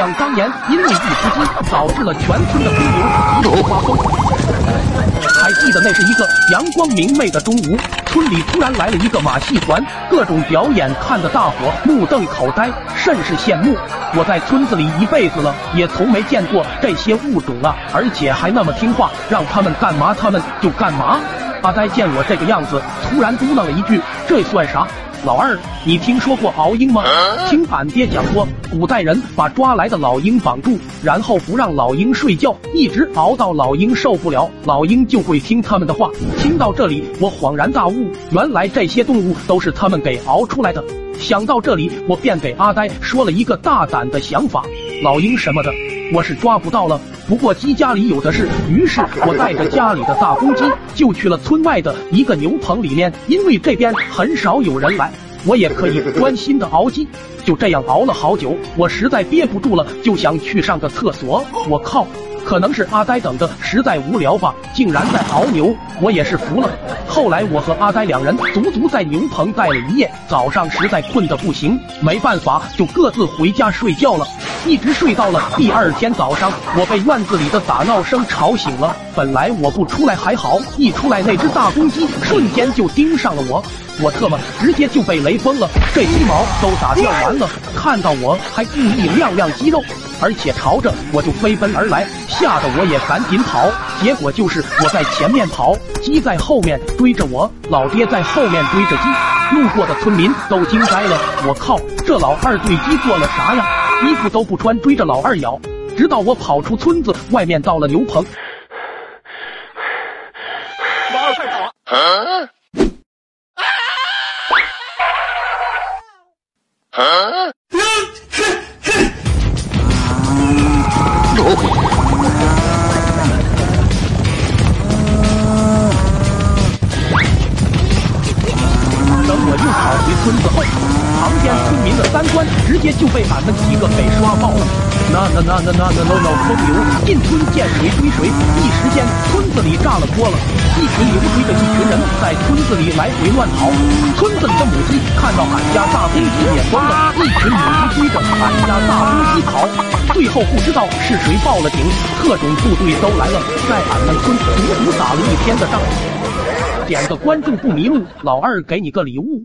想当年，因为一只鸡，导致了全村的公牛一窝蜂。还记得那是一个阳光明媚的中午，村里突然来了一个马戏团，各种表演看得大伙目瞪口呆，甚是羡慕。我在村子里一辈子了，也从没见过这些物种啊，而且还那么听话，让他们干嘛他们就干嘛。阿呆见我这个样子，突然嘟囔了一句：“这算啥？”老二，你听说过熬鹰吗？听俺爹讲过，古代人把抓来的老鹰绑住，然后不让老鹰睡觉，一直熬到老鹰受不了，老鹰就会听他们的话。听到这里，我恍然大悟，原来这些动物都是他们给熬出来的。想到这里，我便给阿呆说了一个大胆的想法：老鹰什么的，我是抓不到了。不过鸡家里有的是，于是我带着家里的大公鸡，就去了村外的一个牛棚里面，因为这边很少有人来，我也可以专心的熬鸡。就这样熬了好久，我实在憋不住了，就想去上个厕所。我靠！可能是阿呆等的实在无聊吧，竟然在熬牛，我也是服了。后来我和阿呆两人足足在牛棚待了一夜，早上实在困得不行，没办法就各自回家睡觉了，一直睡到了第二天早上，我被院子里的打闹声吵醒了。本来我不出来还好，一出来那只大公鸡瞬间就盯上了我，我特么直接就被雷崩了，这鸡毛都打掉完了，看到我还故意亮亮肌肉。而且朝着我就飞奔而来，吓得我也赶紧跑。结果就是我在前面跑，鸡在后面追着我，老爹在后面追着鸡。路过的村民都惊呆了，我靠，这老二对鸡做了啥呀？衣服都不穿，追着老二咬。直到我跑出村子外面，到了牛棚。老二快跑！啊！啊！村子后，旁边村民的三观直接就被俺们几个给刷爆了。那那那那那那那那疯牛进村见水追水，一时间村子里炸了锅了。一群牛追着一群人在村子里来回乱跑。村子里的母鸡看到俺家大公鸡眼光了，一群母鸡追着俺家大公鸡跑。最后不知道是谁报了警，特种部队都来了，在俺们村足足打了一天的仗。点个关注不迷路，老二给你个礼物。